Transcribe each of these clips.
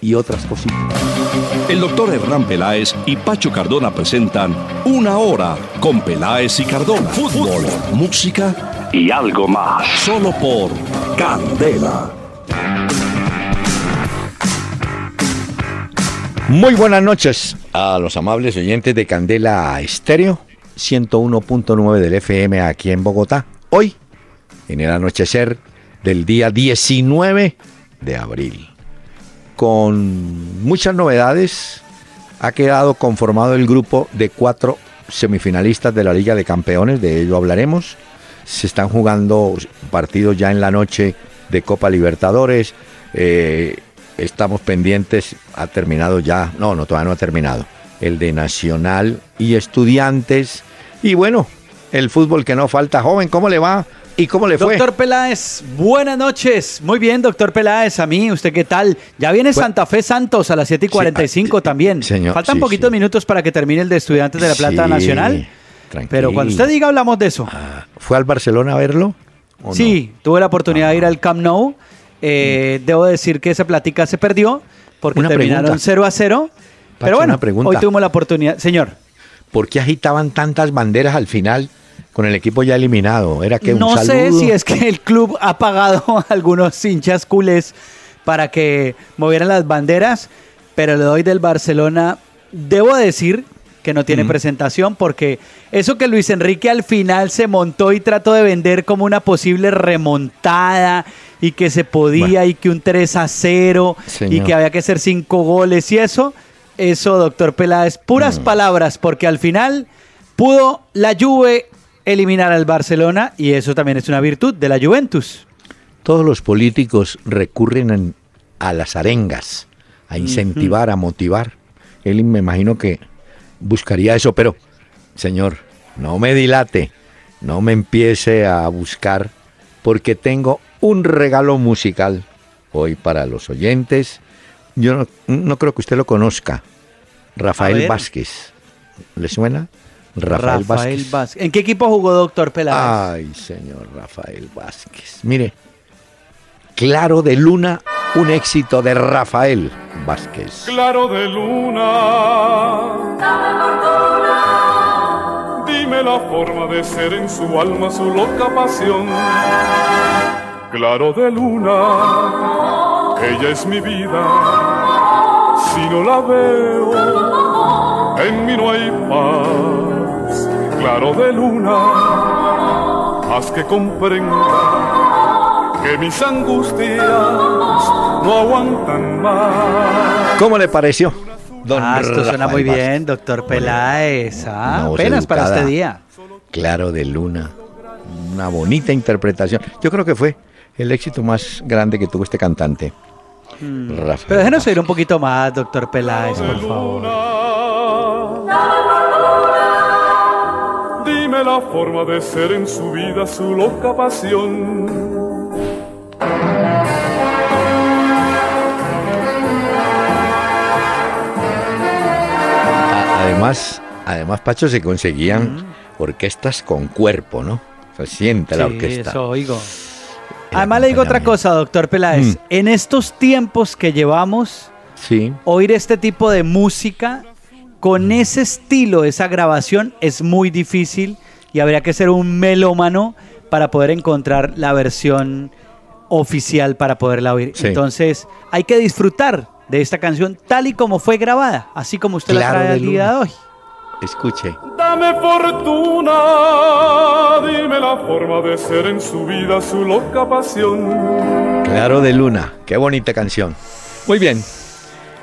y otras cositas. El doctor Hernán Peláez y Pacho Cardona presentan Una Hora con Peláez y Cardona. Fútbol, música y algo más. Solo por Candela. Muy buenas noches a los amables oyentes de Candela Estéreo, 101.9 del FM aquí en Bogotá. Hoy, en el anochecer del día 19 de abril con muchas novedades. Ha quedado conformado el grupo de cuatro semifinalistas de la Liga de Campeones, de ello hablaremos. Se están jugando partidos ya en la noche de Copa Libertadores. Eh, estamos pendientes, ha terminado ya, no, no, todavía no ha terminado. El de Nacional y Estudiantes. Y bueno, el fútbol que no falta. Joven, ¿cómo le va? ¿Y cómo le fue? Doctor Peláez, buenas noches. Muy bien, doctor Peláez, a mí, ¿usted qué tal? Ya viene Santa Fe Santos a las 7 y 45 ah, también. Señor, Faltan poquitos minutos para que termine el de Estudiantes de la Plata Nacional. Pero cuando usted diga, hablamos de eso. Ah, ¿Fue al Barcelona a verlo? Sí, tuve la oportunidad de ir al Camp Nou. Eh, mm. Debo decir que esa plática se perdió porque terminaron 0 a 0. pero bueno, hoy tuvimos la oportunidad. Señor. ¿Por qué agitaban tantas banderas al final? Con el equipo ya eliminado. Era que no sé si es que el club ha pagado a algunos hinchas culés para que movieran las banderas, pero le doy del Barcelona. Debo decir que no tiene presentación porque eso que Luis Enrique al final se montó y trató de vender como una posible remontada y que se podía y que un 3 a 0 y que había que hacer 5 goles y eso, eso doctor Peláez, puras mm. palabras porque al final pudo la Juve eliminar al Barcelona y eso también es una virtud de la Juventus. Todos los políticos recurren a las arengas, a incentivar, a motivar. Él me imagino que buscaría eso, pero señor, no me dilate, no me empiece a buscar porque tengo un regalo musical hoy para los oyentes. Yo no, creo que usted lo conozca. Rafael Vázquez. ¿Le suena? Rafael, Vázquez. ¿En qué equipo jugó Doctor Peláez? Ay, señor Rafael Vázquez. Mire, Claro de Luna, un éxito de Rafael Vázquez. Claro de Luna, dime la forma de ser en su alma, su loca pasión. Claro de Luna, ella es mi vida, si no la veo, en mí no hay paz claro de luna, haz que comprenda que mis angustias no aguantan más. ¿Cómo le pareció? Don ah, esto suena muy bien, doctor Peláez. Ah, apenas para este día. Claro de luna. Una bonita interpretación. Yo creo que fue el éxito más grande que tuvo este cantante. Hmm. Pero déjenos oír un poquito más, doctor Peláez, por favor. La forma de ser en su vida, su loca pasión. Además, además, Pacho, se conseguían orquestas con cuerpo, ¿no? Se siente la orquesta. Eso oigo. Además le digo otra cosa, doctor Peláez. Mm. En estos tiempos que llevamos, sí. oír este tipo de música con ese estilo, esa grabación, es muy difícil y habría que ser un melómano para poder encontrar la versión oficial para poderla oír. Entonces, hay que disfrutar de esta canción tal y como fue grabada, así como usted la trae al día de hoy. Escuche. Dame fortuna, dime la forma de ser en su vida, su loca pasión. Claro de Luna, qué bonita canción. Muy bien.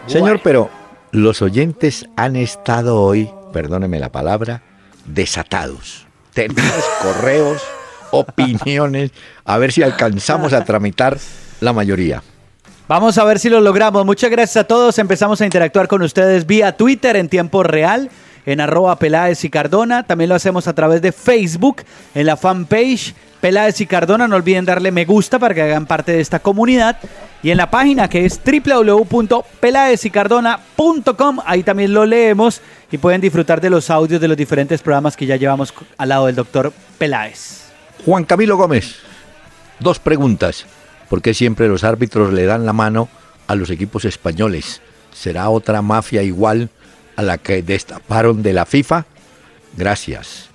Señor, pero los oyentes han estado hoy, perdóneme la palabra, desatados tenemos correos, opiniones, a ver si alcanzamos a tramitar la mayoría. Vamos a ver si lo logramos. Muchas gracias a todos. Empezamos a interactuar con ustedes vía Twitter en tiempo real, en arroba Peláez y Cardona. También lo hacemos a través de Facebook, en la fanpage Peláez y Cardona. No olviden darle me gusta para que hagan parte de esta comunidad. Y en la página que es www.pelaezycardona.com, ahí también lo leemos y pueden disfrutar de los audios de los diferentes programas que ya llevamos al lado del doctor Peláez. Juan Camilo Gómez, dos preguntas. ¿Por qué siempre los árbitros le dan la mano a los equipos españoles? ¿Será otra mafia igual a la que destaparon de la FIFA? Gracias.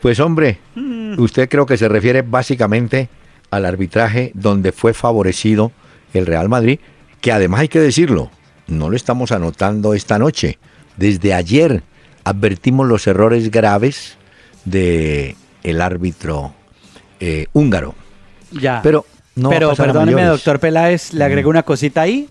Pues hombre, mm. usted creo que se refiere básicamente al arbitraje donde fue favorecido el Real Madrid, que además hay que decirlo, no lo estamos anotando esta noche. Desde ayer advertimos los errores graves de el árbitro eh, húngaro. Ya. Pero no Pero perdóneme, doctor Peláez, le agrego mm. una cosita ahí.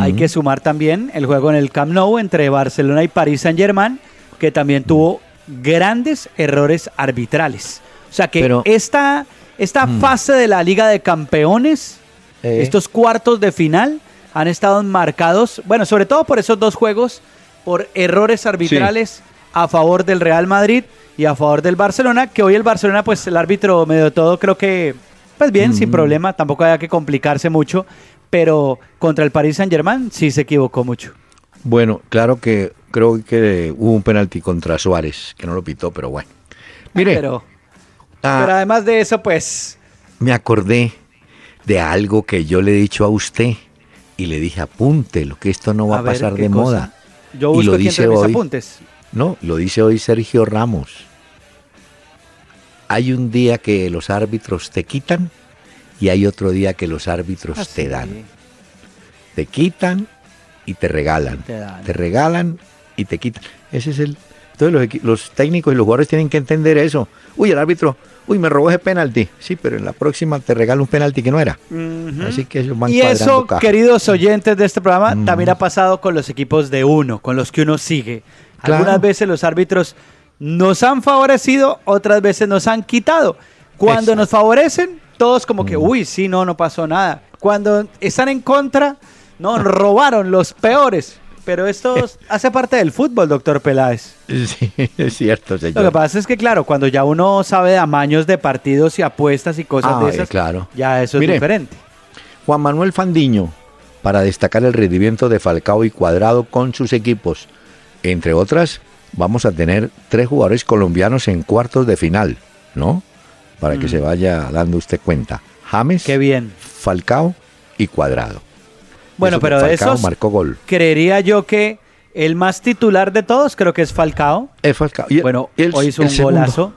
Hay que sumar también el juego en el Camp Nou entre Barcelona y París Saint-Germain, que también tuvo grandes errores arbitrales. O sea que esta, esta mm. fase de la Liga de Campeones, eh. estos cuartos de final, han estado marcados, bueno, sobre todo por esos dos juegos, por errores arbitrales a favor del Real Madrid y a favor del Barcelona, que hoy el Barcelona, pues el árbitro medio todo creo que, pues bien, sin mm. problema, tampoco había que complicarse mucho, pero contra el Paris Saint Germain sí se equivocó mucho. Bueno, claro que creo que hubo un penalti contra Suárez, que no lo pitó, pero bueno. Mire. Pero, ah, pero además de eso, pues. Me acordé de algo que yo le he dicho a usted y le dije, apúntelo, que esto no va a, pasar de moda. Yo busco y lo dice hoy, apuntes. No, lo dice hoy Sergio Ramos. Hay un día que los árbitros te quitan y hay otro día que los árbitros ah, te dan. Te quitan y te regalan. Te, regalan y te quitan. Ese es el. Entonces los, técnicos y los jugadores tienen que entender eso. Uy, el árbitro, uy, me robó ese penalti. Sí, pero en la próxima te regala un penalti que no era. Así que ellos van Y eso, queridos oyentes de este programa, también ha pasado con los equipos de uno, con los que uno sigue. Algunas veces los árbitros nos han favorecido, otras veces nos han quitado. Cuando nos favorecen, todos como que, uy, sí, no, no pasó nada. Cuando están en contra, no, robaron los peores. Pero esto hace parte del fútbol, doctor Peláez. Sí, es cierto, señor. Lo que pasa es que, claro, cuando ya uno sabe de amaños de partidos y apuestas y cosas de esas, claro. ya eso es diferente. Juan Manuel Fandiño, para destacar el rendimiento de Falcao y Cuadrado con sus equipos. Entre otras, vamos a tener tres jugadores colombianos en cuartos de final, ¿no? Para que mm. se vaya dando usted cuenta. James, Qué bien. Falcao y Cuadrado. Bueno, pero de esos marcó gol. creería yo que el más titular de todos creo que es Falcao. Es Falcao. bueno, hoy hizo un golazo.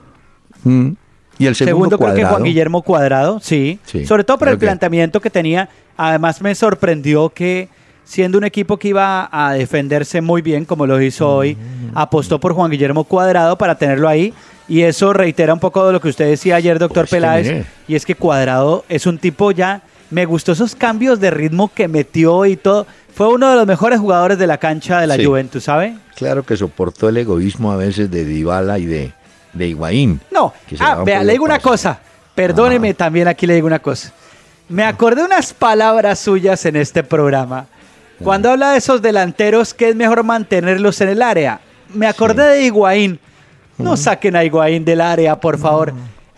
Mm. Y el segundo, creo que Juan Guillermo Cuadrado, sí. Sobre todo por el planteamiento que tenía. Además me sorprendió que siendo un equipo que iba a defenderse muy bien, como lo hizo hoy, mm. apostó por Juan Guillermo Cuadrado para tenerlo ahí. Y eso reitera un poco de lo que usted decía ayer, doctor pues Peláez. Y es que Cuadrado es un tipo ya me gustó esos cambios de ritmo que metió y todo. Fue uno de los mejores jugadores de la cancha de la Juventus, ¿sabe? Claro que soportó el egoísmo a veces de Dybala y de, de Higuaín. No, ah, vea, le digo una cosa. Perdóneme, también aquí le digo una cosa. Me acordé unas palabras suyas en este programa. Cuando habla de esos delanteros que es mejor mantenerlos en el área. Me acordé de Higuaín. No saquen a Higuaín del área, por favor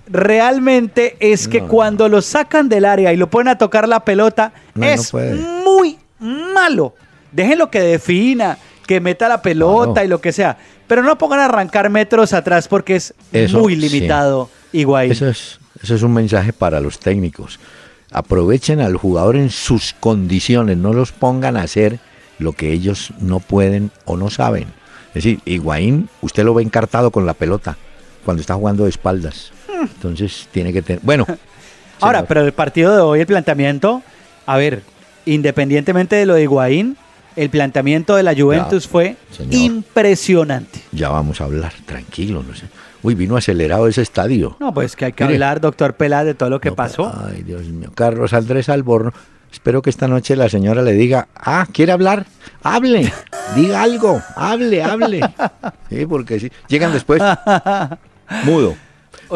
realmente es que cuando lo sacan del área y lo ponen a tocar la pelota, es muy malo. Déjenlo que defina, que meta la pelota y lo que sea. Pero no pongan a arrancar metros atrás porque es muy limitado igual. Eso es, eso es un mensaje para los técnicos. Aprovechen al jugador en sus condiciones, no los pongan a hacer lo que ellos no pueden o no saben. Es decir, Higuaín, usted lo ve encartado con la pelota cuando está jugando de espaldas. Entonces tiene que tener. Bueno. Ahora, pero el partido de hoy, el planteamiento, a ver, independientemente de lo de Higuaín, el planteamiento de la Juventus fue impresionante. Ya vamos a hablar, tranquilo, no sé. Uy, vino acelerado ese estadio. No, pues que hay que hablar, doctor Pelá, de todo lo que pasó. Ay, Dios mío. Carlos Andrés Alborno, espero que esta noche la señora le diga, ah, ¿quiere hablar? Hable, diga algo, hable, hable. Sí, porque sí, llegan después mudo.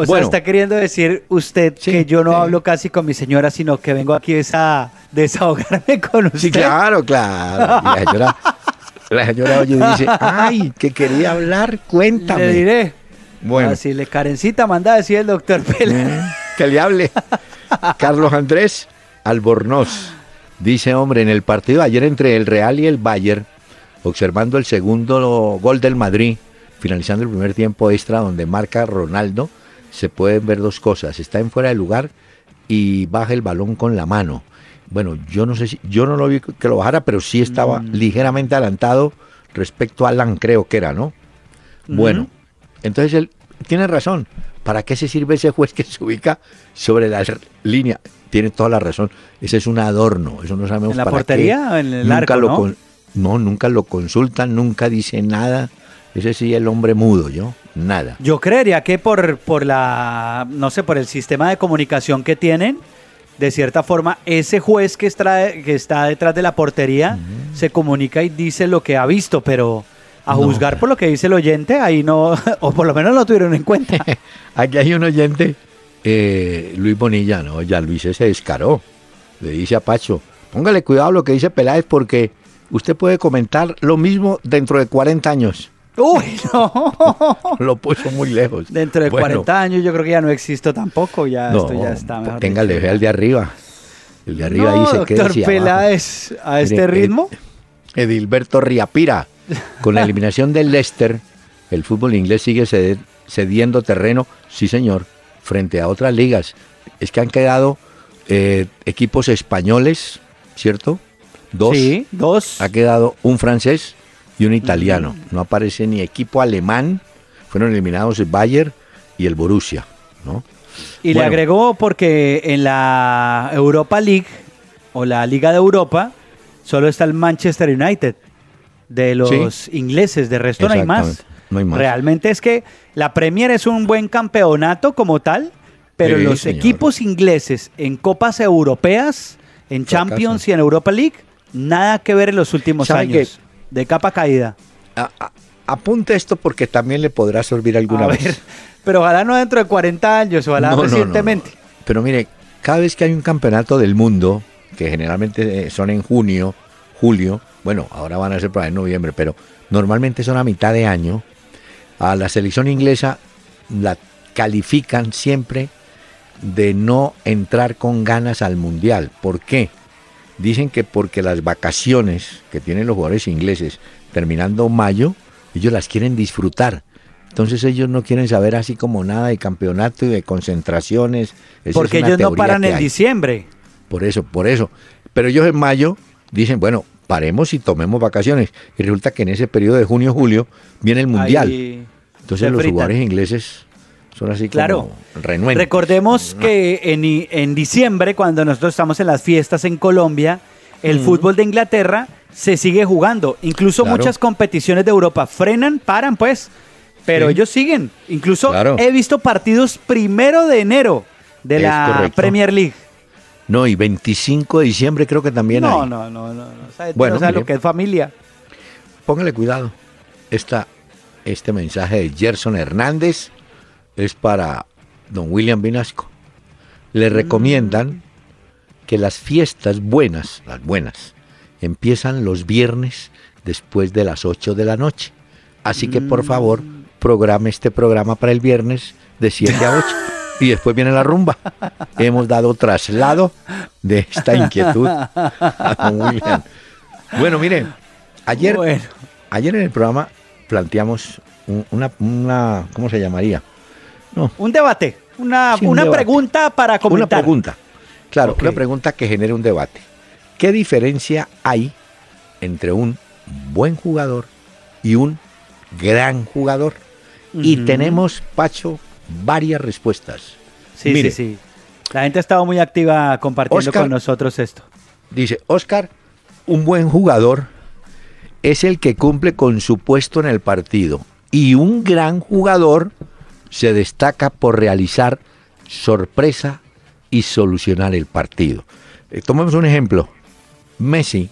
O sea, está queriendo decir usted que yo no hablo casi con mi señora, sino que vengo aquí a desahogarme con usted. Sí, claro, claro. la señora, la señora oye dice, ay, que quería hablar, cuéntame. Le diré. Bueno. Así le carencita manda a decir el doctor Pérez. que le hable. Carlos Andrés Albornoz dice, hombre, en el partido ayer entre el Real y el Bayern, observando el segundo gol del Madrid, finalizando el primer tiempo extra donde marca Ronaldo, se pueden ver dos cosas. Está en fuera de lugar y baja el balón con la mano. Bueno, yo no sé si, yo no lo vi que lo bajara, pero sí estaba mm. ligeramente adelantado respecto a Alan, creo que era, ¿no? Bueno, entonces él tiene razón. ¿Para qué se sirve ese juez que se ubica sobre la línea? Tiene toda la razón. Ese es un adorno. Eso no sabemos ¿En la portería o en el nunca lo ¿no? no, nunca lo consultan, nunca dice nada. Ese sí el hombre mudo, yo nada. Yo creería que por, por la, no sé, por el sistema de comunicación que tienen, de cierta forma, ese juez que está, que está detrás de la portería se comunica y dice lo que ha visto, pero a juzgar por lo que dice el oyente, ahí no, o por lo menos lo tuvieron en cuenta. Aquí hay un oyente, eh, Luis Bonilla, ¿no? Ya Luis se descaró. Le dice a Pacho, póngale cuidado lo que dice Peláez porque usted puede comentar lo mismo dentro de 40 años. Uy, no. Lo puso muy lejos. Dentro de 40 años yo creo que ya no existo tampoco, ya esto ya está mejor. Téngale fe al de arriba. El de arriba dice que doctor Peláez, a este ritmo. Edilberto Riapira, con la eliminación del Leicester, el fútbol inglés sigue cediendo terreno, sí señor, frente a otras ligas. Es que han quedado eh, equipos españoles, ¿cierto? Dos. Sí, dos. Ha quedado un francés y un italiano. No aparece ni equipo alemán. Fueron eliminados el Bayern y el Borussia, ¿no? Y le agregó porque en la Europa League o la Liga de Europa solo está el Manchester United de los ingleses, de resto no hay, más. no hay más. Realmente es que la Premier es un buen campeonato como tal, pero los equipos ingleses en copas europeas, en Champions y en Europa League, nada que ver en los últimos años de capa caída. apunte esto porque también le podrá servir alguna vez. pero ojalá no dentro de 40 años, ojalá recientemente. pero mire, cada vez que hay un campeonato del mundo, que generalmente eh, son en junio, julio, bueno, ahora van a ser para en noviembre, pero normalmente son a mitad de año, a la selección inglesa la califican siempre de no entrar con ganas al mundial. ¿Por qué? Dicen que porque las vacaciones que tienen los jugadores ingleses terminando mayo, ellos las quieren disfrutar. Entonces ellos no quieren saber así como nada de campeonato y de concentraciones. porque ellos no paran en diciembre. Por eso, por eso. Pero ellos en mayo dicen, bueno, paremos y tomemos vacaciones. Y resulta que en ese periodo de junio-julio viene el Mundial. Entonces los jugadores ingleses son así claro. Recordemos que en, en, diciembre, cuando nosotros estamos en las fiestas en Colombia, el fútbol de Inglaterra se sigue jugando. Incluso muchas competiciones de Europa frenan, paran pues, pero ellos siguen. Incluso he visto partidos primero de enero de la Premier League. No, y 25 de diciembre creo que también no, hay. No, no, no, no. Bueno, no lo que es familia. Póngale cuidado. Esta, este mensaje de Gerson Hernández es para don William Vinasco. Le mm. recomiendan que las fiestas buenas, las buenas, empiezan los viernes después de las 8 de la noche. Así que por favor, mm. programe este programa para el viernes de 7 a 8. y después viene la rumba. Hemos dado traslado de esta inquietud a don William. Bueno, mire, ayer, ayer en el programa planteamos una, una, ¿cómo se llamaría? Un debate, una, una pregunta para comentar. Una pregunta, claro, una pregunta que genere un debate. ¿Qué diferencia hay entre un buen jugador y un gran jugador? Y tenemos, Pacho, varias respuestas. Sí, sí, sí. La gente ha estado muy activa compartiendo con nosotros esto. Dice, Oscar, un buen jugador es el que cumple con su puesto en el partido. Y un gran jugador se destaca por realizar sorpresa y solucionar el partido. Eh, tomemos un ejemplo. Messi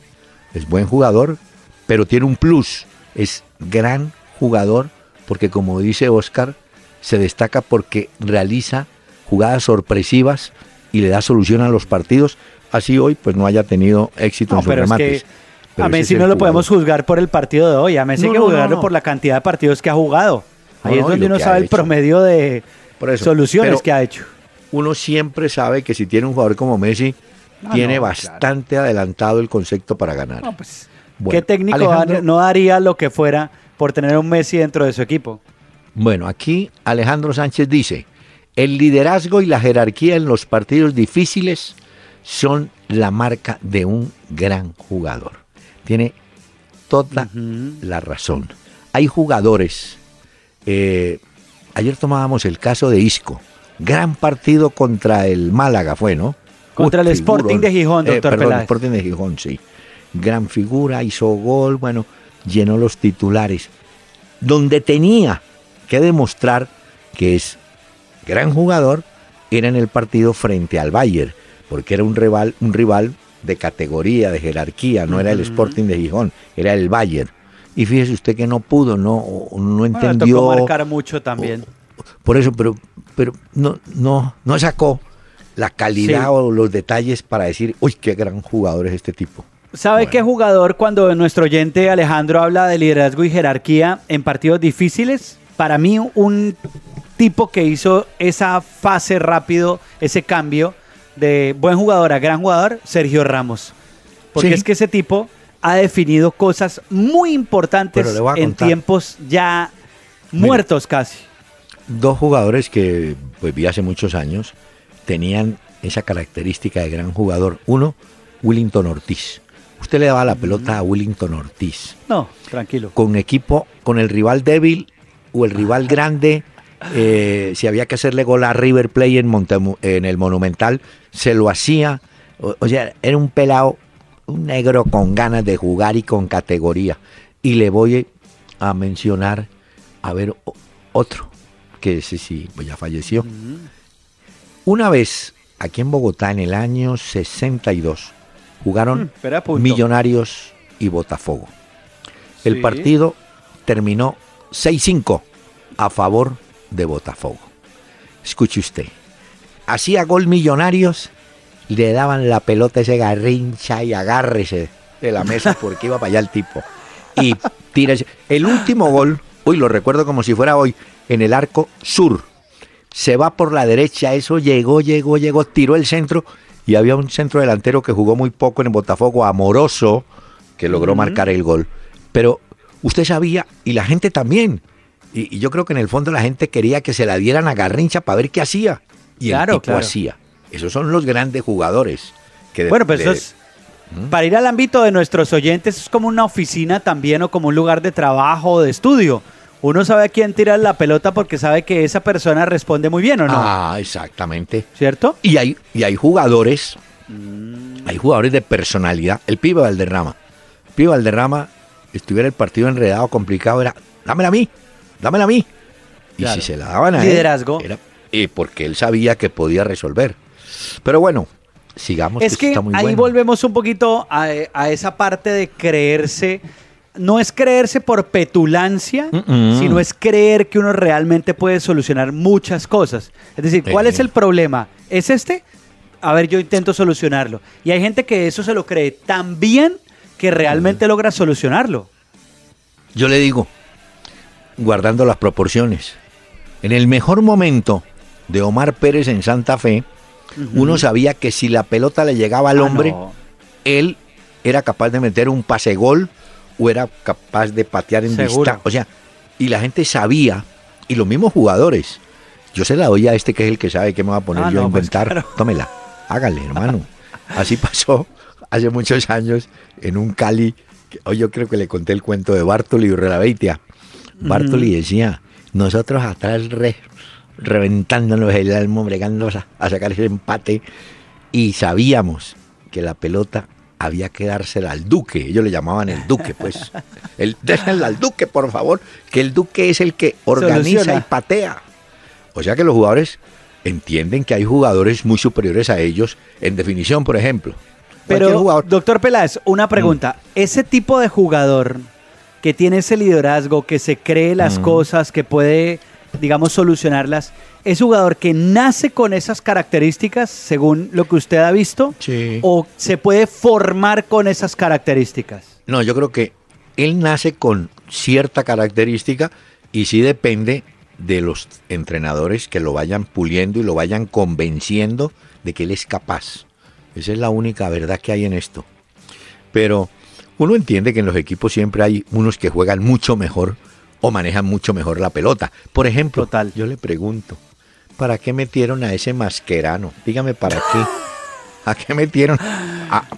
es buen jugador, pero tiene un plus. Es gran jugador porque, como dice Oscar, se destaca porque realiza jugadas sorpresivas y le da solución a los partidos. Así hoy, pues no haya tenido éxito en sus remates. a Messi no lo podemos juzgar por el partido de hoy. A Messi hay que juzgarlo por la cantidad de partidos que ha jugado. Ahí es donde uno sabe el promedio de soluciones que ha hecho. uno siempre sabe que si tiene un jugador como Messi, tiene no, bastante adelantado el concepto para ganar. No, pues, Bueno, ¿Qué técnico Alejandro- no daría lo que fuera por tener un Messi dentro de su equipo? Bueno, aquí Alejandro Sánchez dice, el liderazgo y la jerarquía en los partidos difíciles son la marca de un gran jugador. Tiene toda la razón. Hay jugadores, eh, ayer tomábamos el caso de Isco, gran partido contra el Málaga fue, ¿no? Contra el Sporting de Gijón, doctor Eh, perdón, Peláez. Sporting de Gijón, sí. Gran figura, hizo gol, bueno, llenó los titulares. Donde tenía que demostrar que es gran jugador era en el partido frente al Bayern, porque era un rival, un rival de categoría, de jerarquía, no era el Sporting de Gijón, era el Bayern. Y fíjese usted que no pudo, no, no Bueno, entendió. tocó marcar mucho también. Por eso, pero, pero no, no, no sacó la calidad Sí. o los detalles para decir, uy, qué gran jugador es este tipo. ¿Sabe Bueno. qué jugador cuando nuestro oyente Alejandro habla de liderazgo y jerarquía en partidos difíciles? Para mí un tipo que hizo esa fase rápido, ese cambio de buen jugador a gran jugador, Sergio Ramos. Porque Sí. es que ese tipo ha definido cosas muy importantes en tiempos ya muertos casi. Dos jugadores que pues vi hace muchos años tenían esa característica de gran jugador. Uno, Willington Ortiz. Usted le daba la pelota a Willington Ortiz. No, tranquilo. Con equipo, con el rival débil o el rival grande, eh, si había que hacerle gol a River en, Montemu- en el Monumental, se lo hacía. O, o sea, era un pelado, un negro con ganas de jugar y con categoría. Y le voy a mencionar, a ver, otro, que ese sí, pues ya falleció. Una vez, aquí en Bogotá, en el año 62, jugaron Mm. Millonarios y Botafogo. El Sí. partido terminó 6-5 a favor de Botafogo. Escuche usted. Hacía gol Millonarios, le daban la pelota a ese garrincha y agárrese de la mesa porque iba para allá el tipo. Y tira ese- El último gol, uy, lo recuerdo como si fuera hoy, en el arco sur. Se va por la derecha, eso llegó, llegó, llegó, tiró el centro y había un centro delantero que jugó muy poco en el Botafogo, amoroso, que logró marcar el gol. Pero usted sabía, y la gente también, y, y yo creo que en el fondo la gente quería que se la dieran a Garrincha para ver qué hacía. Y Claro, el tipo claro. hacía. Esos son los grandes jugadores. Que de- Bueno, pues de- eso es, para ir al ámbito de nuestros oyentes, es como una oficina también o como un lugar de trabajo o de estudio. Uno sabe a quién tirar la pelota porque sabe que esa persona responde muy bien o no, Ah, exactamente. ¿cierto? Y hay, y hay jugadores, Mm. hay jugadores de personalidad. El pibe Valderrama. El pibe Valderrama, estuviera el partido enredado, complicado, era, dámela a mí, dámela a mí. Y si se la daban a él, Liderazgo. era eh, porque él sabía que podía resolver. Pero bueno, sigamos. Es que está muy ahí bueno. volvemos un poquito a, a esa parte de creerse. No es creerse por petulancia, sino es creer que uno realmente puede solucionar muchas cosas. Es decir, ¿cuál Eh. es el problema? ¿Es este? A ver, yo intento solucionarlo. Y hay gente que eso se lo cree tan bien que realmente logra solucionarlo. Yo le digo, guardando las proporciones, en el mejor momento de Omar Pérez en Santa Fe, uno sabía que si la pelota le llegaba al Ah, hombre, no. él era capaz de meter un pase gol o era capaz de patear en distancia. O sea, y la gente sabía, y los mismos jugadores. Yo se la doy a este que es el que sabe qué me va a poner Ah, yo a pues inventar. claro. Tómela, hágale, hermano. Así pasó hace muchos años en un Cali. que Hoy yo creo que le conté el cuento de Bartoli y Urrelabeitia. Bartoli decía, nosotros atrás re- reventándonos el alma, bregando a, a sacar ese empate, y sabíamos que la pelota había que dársela al duque. Ellos le llamaban el duque, pues. El, désela al duque, por favor, que el duque es el que organiza Soluciona. y patea. O sea que los jugadores entienden que hay jugadores muy superiores a ellos en definición, por ejemplo. Pero, jugador- Mm. doctor Peláez, una pregunta. Ese tipo de jugador que tiene ese liderazgo, que se cree Mm. las cosas, que puede, digamos, solucionarlas, ¿es jugador que nace con esas características, según lo que usted ha visto? Sí. ¿O se puede formar con esas características? No, yo creo que él nace con cierta característica y sí depende de los entrenadores que lo vayan puliendo y lo vayan convenciendo de que él es capaz. Esa es la única verdad que hay en esto. Pero uno entiende que en los equipos siempre hay unos que juegan mucho mejor o manejan mucho mejor la pelota. Por ejemplo, yo le pregunto, ¿para qué metieron a ese masquerano? Dígame, ¿para qué? ¿A qué metieron?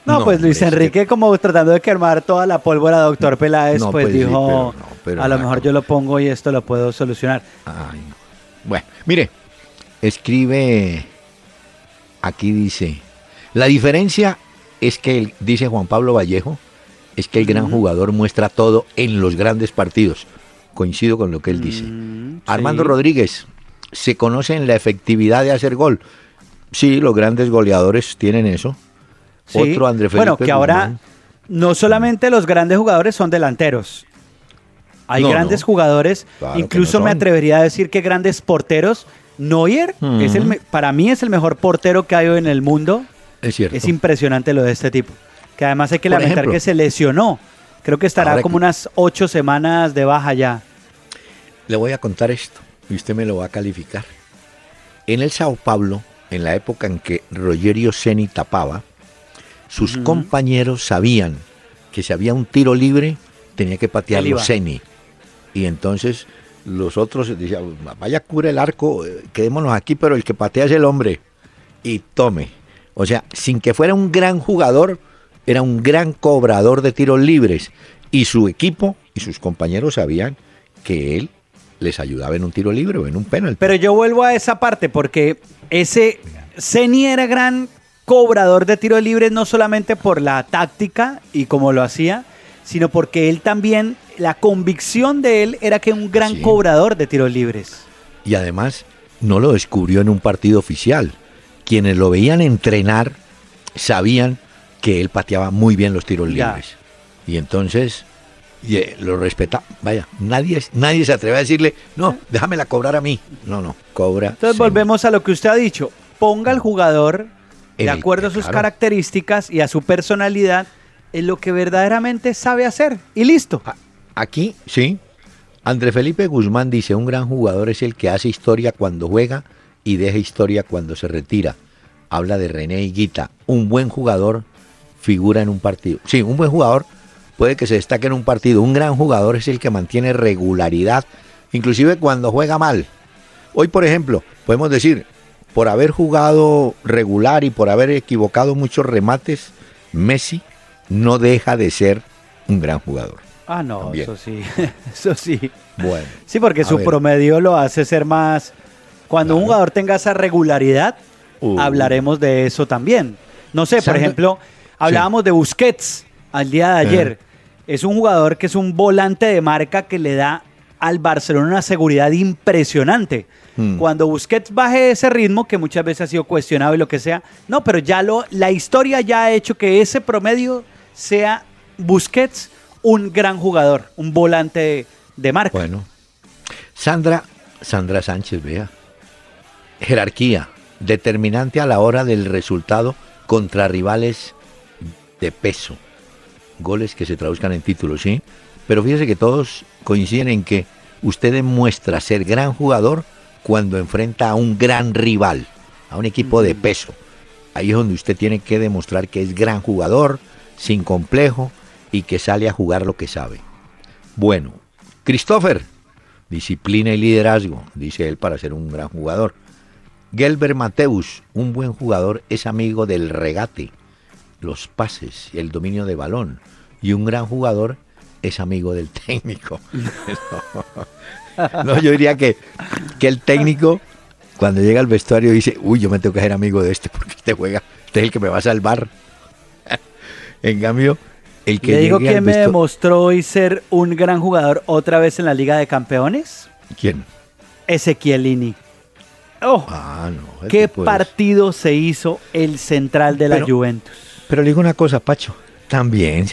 no, pues Luis Enrique, como tratando de quemar toda la pólvora, doctor Peláez, pues, pues, dijo, a lo mejor yo lo pongo y esto lo puedo solucionar. Bueno, mire, escribe, aquí dice, la diferencia es que, dice Juan Pablo Vallejo, es que el gran jugador muestra todo en los grandes partidos. Coincido con lo que él dice. Mm, Armando Rodríguez, se conoce en la efectividad de hacer gol. Sí, los grandes goleadores tienen eso. Otro André Felipe. Bueno, que ahora no solamente los grandes jugadores son delanteros. Hay grandes jugadores, incluso me atrevería a decir que grandes porteros. Neuer es el, para mí es el mejor portero que hay hoy en el mundo. Es cierto. Es impresionante lo de este tipo. Que además hay que lamentar que se lesionó. Creo que estará como unas ocho semanas de baja ya. Le voy a contar esto y usted me lo va a calificar. En el Sao Paulo, en la época en que Rogerio Ceni tapaba, sus compañeros sabían que si había un tiro libre, tenía que patearlo Ceni. Y entonces los otros decían, vaya cura el arco, eh, quedémonos aquí, pero el que patea es el hombre. Y tome. O sea, sin que fuera un gran jugador, era un gran cobrador de tiros libres. Y su equipo y sus compañeros sabían que él les ayudaba en un tiro libre o en un penalti. Pero yo vuelvo a esa parte porque ese Ceni era gran cobrador de tiros libres no solamente por la táctica y como lo hacía, sino porque él también, la convicción de él era que un gran cobrador de tiros libres. Y además no lo descubrió en un partido oficial. Quienes lo veían entrenar sabían que él pateaba muy bien los tiros libres. Y entonces y eh, lo respeta. Vaya, nadie, nadie se atreve a decirle, no, déjamela cobrar a mí. No, no, cobra. Entonces volvemos a lo que usted ha dicho. Ponga al jugador, de acuerdo a sus características y a su personalidad, en lo que verdaderamente sabe hacer. Y listo. Aquí, sí. André Felipe Guzmán dice, un gran jugador es el que hace historia cuando juega y deja historia cuando se retira. Habla de René Higuita. Un buen jugador figura en un partido. Sí, un buen jugador puede que se destaque en un partido. Un gran jugador es el que mantiene regularidad, inclusive cuando juega mal. Hoy, por ejemplo, podemos decir, por haber jugado regular y por haber equivocado muchos remates, Messi no deja de ser un gran jugador. Ah, no, eso sí, eso sí. Bueno. Sí, porque su promedio lo hace ser más... Cuando un jugador tenga esa regularidad, uh. hablaremos de eso también. No sé, por ejemplo, hablábamos de Busquets al día de ayer es un jugador que es un volante de marca que le da al Barcelona una seguridad impresionante. Hmm. Cuando Busquets baje ese ritmo, que muchas veces ha sido cuestionado y lo que sea, no, pero ya lo, la historia ya ha hecho que ese promedio sea Busquets un gran jugador, un volante de, marca. Bueno, Sandra, Sandra Sánchez, vea, jerarquía, determinante a la hora del resultado contra rivales de peso goles que se traduzcan en títulos, ¿sí? Pero fíjese que todos coinciden en que usted demuestra ser gran jugador cuando enfrenta a un gran rival, a un equipo de peso. Ahí es donde usted tiene que demostrar que es gran jugador, sin complejo y que sale a jugar lo que sabe. Bueno, Christopher, disciplina y liderazgo, dice él para ser un gran jugador. Gelber Mateus, un buen jugador, es amigo del regate, los pases y el dominio de balón. Y un gran jugador es amigo del técnico. no, yo diría que, que el técnico cuando llega al vestuario dice, uy, yo me tengo que hacer amigo de este porque este juega, este es el que me va a salvar. en cambio, el que... ¿Le digo quién me demostró hoy ser un gran jugador otra vez en la Liga de Campeones? ¿Quién? Ezequielini. Oh, ah, no, ¿Qué partido se hizo el central de la Juventus? Pero le digo una cosa, Pacho, también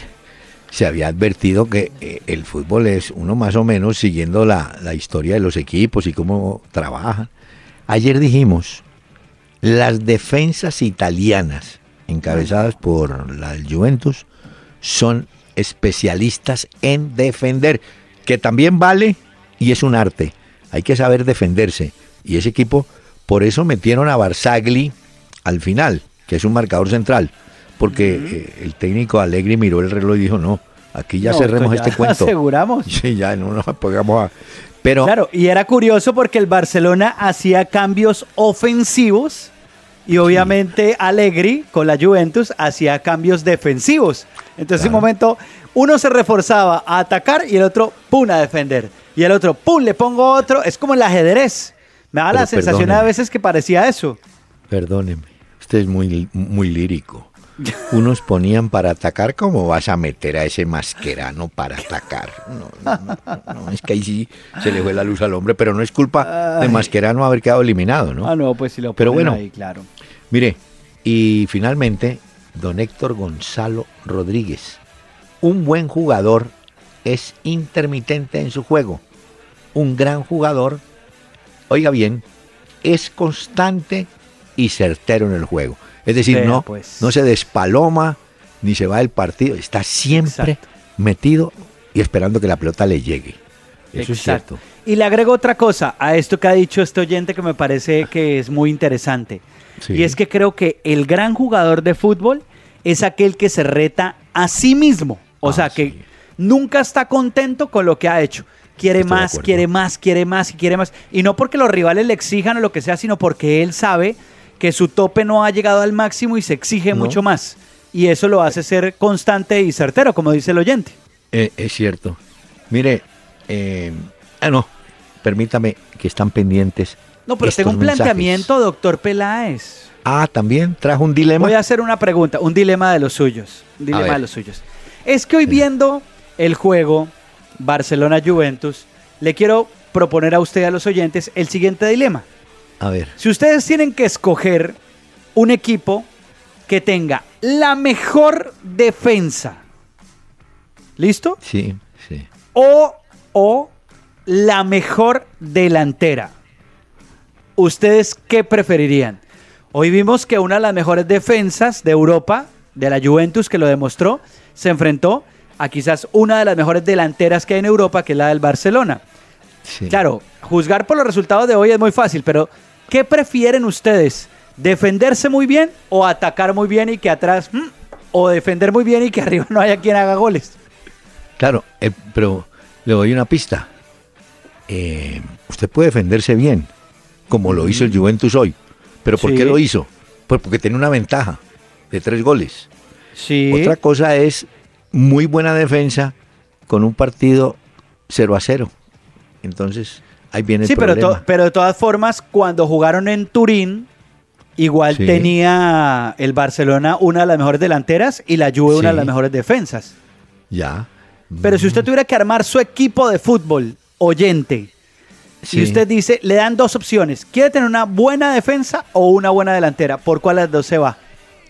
se había advertido que eh, el fútbol es uno más o menos siguiendo la, historia de los equipos y cómo trabajan. Ayer dijimos, las defensas italianas, encabezadas por la Juventus, son especialistas en defender, que también vale y es un arte. hay que saber defenderse. Y ese equipo, por eso metieron a Barzagli al final, que es un marcador central, porque eh, el técnico Alegri miró el reloj y dijo, no, aquí ya cerremos este cuento. aseguramos. Sí, ya no nos pongamos a... Pero, claro, y era curioso porque el Barcelona hacía cambios ofensivos y obviamente Allegri con la Juventus hacía cambios defensivos. Entonces, en un momento, uno se reforzaba a atacar y el otro, pum, a defender. Y el otro, pum, le pongo otro. Es como el ajedrez. Me da la sensación a veces que parecía eso. Perdóneme, usted es muy, muy lírico. Unos ponían para atacar, ¿cómo vas a meter a ese masquerano para atacar? No, no, es que ahí sí se le fue la luz al hombre, pero no es culpa de masquerano haber quedado eliminado, ¿no? Ah, no, pues sí lo Pero bueno, ahí, claro. Mire, y finalmente, don Héctor Gonzalo Rodríguez. Un buen jugador es intermitente en su juego. Un gran jugador, oiga bien, es constante y certero en el juego. Es decir, no, pues. no se despaloma ni se va del partido, está siempre metido y esperando que la pelota le llegue. Eso es cierto. Y le agrego otra cosa a esto que ha dicho este oyente que me parece que es muy interesante. Y es que creo que el gran jugador de fútbol es aquel que se reta a sí mismo. O ah, sea, que nunca está contento con lo que ha hecho. Quiere más, quiere más, quiere más y quiere más. Y no porque los rivales le exijan o lo que sea, sino porque él sabe que su tope no ha llegado al máximo y se exige mucho más. Y eso lo hace ser constante y certero, como dice el oyente. Eh, es cierto. Mire, eh, ah, no, permítame que están pendientes. No, pero tengo un planteamiento, doctor Peláez. Ah, también trajo un dilema. Voy a hacer una pregunta, un dilema de los suyos. Un dilema de los suyos. Es que hoy viendo el juego Barcelona-Juventus, le quiero proponer a usted, a los oyentes, el siguiente dilema. A ver. Si ustedes tienen que escoger un equipo que tenga la mejor defensa, ¿listo? Sí, sí. O, o la mejor delantera. ¿Ustedes qué preferirían? Hoy vimos que una de las mejores defensas de Europa, de la Juventus, que lo demostró, se enfrentó a quizás una de las mejores delanteras que hay en Europa, que es la del Barcelona. Claro, juzgar por los resultados de hoy es muy fácil, pero ¿Qué prefieren ustedes? ¿Defenderse muy bien o atacar muy bien y que atrás... Mm, o defender muy bien y que arriba no haya quien haga goles? Claro, eh, pero le doy una pista. Eh, usted puede defenderse bien, como lo hizo el mm. Juventus hoy. ¿Pero por qué lo hizo? Pues porque tiene una ventaja de tres goles. Sí. Otra cosa es muy buena defensa con un partido 0 a 0. Entonces, Ahí viene el sí, pero, pero de todas formas, cuando jugaron en Turín, igual tenía el Barcelona una de las mejores delanteras y la Juve una de las mejores defensas. Ya. Pero si usted tuviera que armar su equipo de fútbol, oyente, si usted dice, le dan dos opciones, ¿quiere tener una buena defensa o una buena delantera? ¿Por cuál de las dos se va?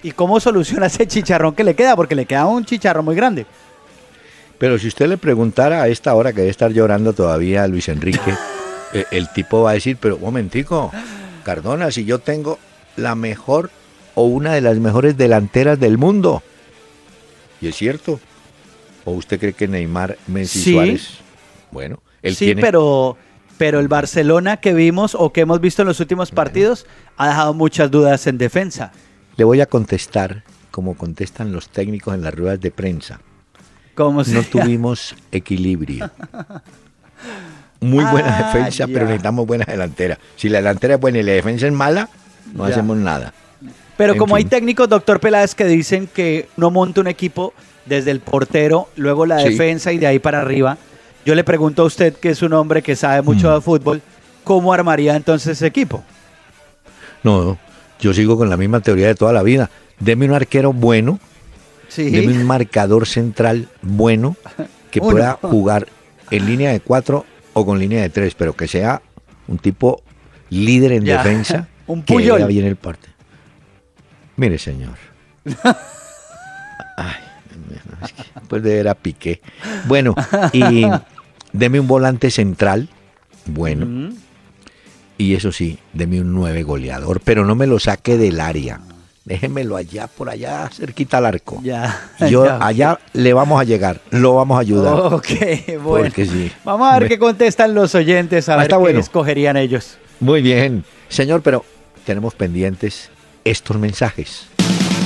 ¿Y cómo soluciona ese chicharrón que le queda? Porque le queda un chicharrón muy grande. Pero si usted le preguntara a esta hora que debe estar llorando todavía a Luis Enrique, el tipo va a decir, pero un momentico, Cardona, si yo tengo la mejor o una de las mejores delanteras del mundo. Y es cierto. ¿O usted cree que Neymar, Messi, Suárez? Bueno, él sí, pero, pero el Barcelona que vimos o que hemos visto en los últimos partidos ha dejado muchas dudas en defensa. Le voy a contestar como contestan los técnicos en las ruedas de prensa. ¿Cómo no tuvimos equilibrio. muy buena ah, defensa, pero necesitamos buena delantera. Si la delantera es buena y la defensa es mala, no hacemos nada. Pero como hay técnicos, doctor Peláez, que dicen que no monta un equipo desde el portero, luego la defensa y de ahí para arriba, yo le pregunto a usted, que es un hombre que sabe mucho mm. de fútbol, ¿cómo armaría entonces ese equipo? No, yo sigo con la misma teoría de toda la vida. Deme un arquero bueno, deme un marcador central bueno que pueda jugar en línea de cuatro o con línea de tres, pero que sea un tipo líder en defensa. un. Que bien el parte. Mire, señor. Ay, pues de ver a Piqué. Bueno, y deme un volante central, bueno. Y eso sí, deme un nueve goleador, pero no me lo saque del área. Déjemelo allá, por allá, cerquita al arco. Ya. Yo ya. allá le vamos a llegar, lo vamos a ayudar. Ok, bueno. Sí. Vamos a ver qué contestan los oyentes, a Ah, ver qué bueno. escogerían ellos. Muy bien. Señor, pero tenemos pendientes estos mensajes.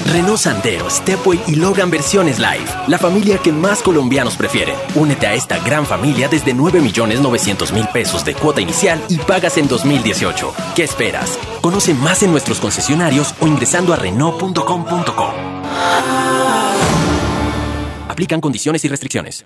Renault Sandero, Stepway y Logan versiones live. La familia que más colombianos prefieren. Únete a esta gran familia desde 9.900.000 pesos de cuota inicial y pagas en 2018. ¿Qué esperas? Conoce más en nuestros concesionarios o ingresando a Renault.com.co. Aplican condiciones y restricciones.